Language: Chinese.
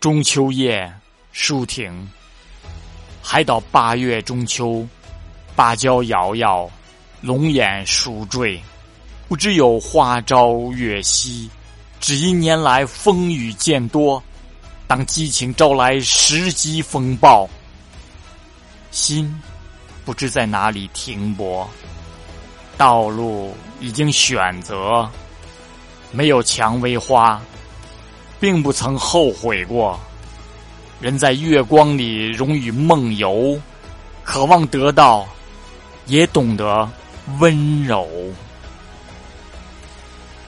中秋夜，舒亭。还到八月中秋，芭蕉摇摇，龙眼熟坠。不知有花朝月夕，只因年来风雨渐多。当激情招来十级风暴，心不知在哪里停泊。道路已经选择，没有蔷薇花，并不曾后悔过。人在月光里容易梦游，渴望得到，也懂得温柔。